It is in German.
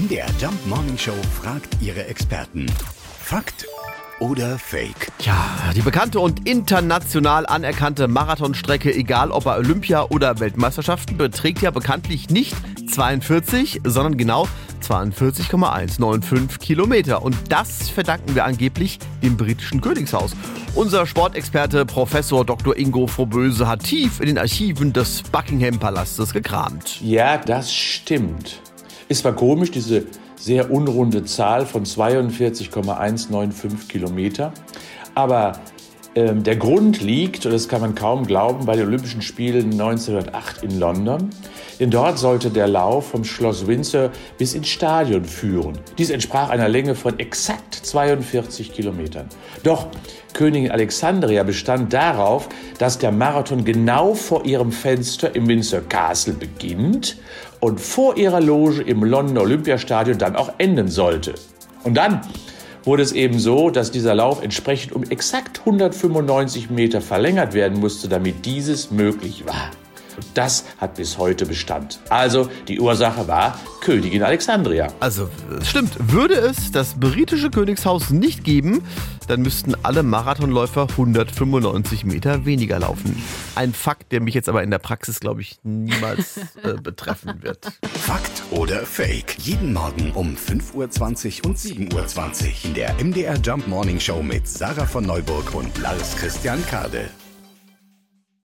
MDR Jump Morning Show fragt ihre Experten. Fakt oder Fake? Ja, die bekannte und international anerkannte Marathonstrecke, egal ob bei Olympia oder Weltmeisterschaften, beträgt ja bekanntlich nicht 42, sondern genau 42,195 Kilometer. Und das verdanken wir angeblich dem britischen Königshaus. Unser Sportexperte Professor Dr. Ingo Froböse hat tief in den Archiven des Buckingham Palastes gekramt. Ja, das stimmt. Ist zwar komisch, diese sehr unrunde Zahl von 42,195 Kilometer, aber ähm, der Grund liegt, und das kann man kaum glauben, bei den Olympischen Spielen 1908 in London. Denn dort sollte der Lauf vom Schloss Windsor bis ins Stadion führen. Dies entsprach einer Länge von exakt 42 Kilometern. Doch Königin Alexandria bestand darauf, dass der Marathon genau vor ihrem Fenster im Windsor Castle beginnt und vor ihrer Loge im Londoner Olympiastadion dann auch enden sollte. Und dann wurde es eben so, dass dieser Lauf entsprechend um exakt 195 Meter verlängert werden musste, damit dieses möglich war. Das hat bis heute Bestand. Also die Ursache war Königin Alexandria. Also stimmt, würde es das britische Königshaus nicht geben, dann müssten alle Marathonläufer 195 Meter weniger laufen. Ein Fakt, der mich jetzt aber in der Praxis, glaube ich, niemals äh, betreffen wird. Fakt oder Fake? Jeden Morgen um 5.20 Uhr und 7.20 Uhr in der MDR Jump Morning Show mit Sarah von Neuburg und Lars Christian Kade.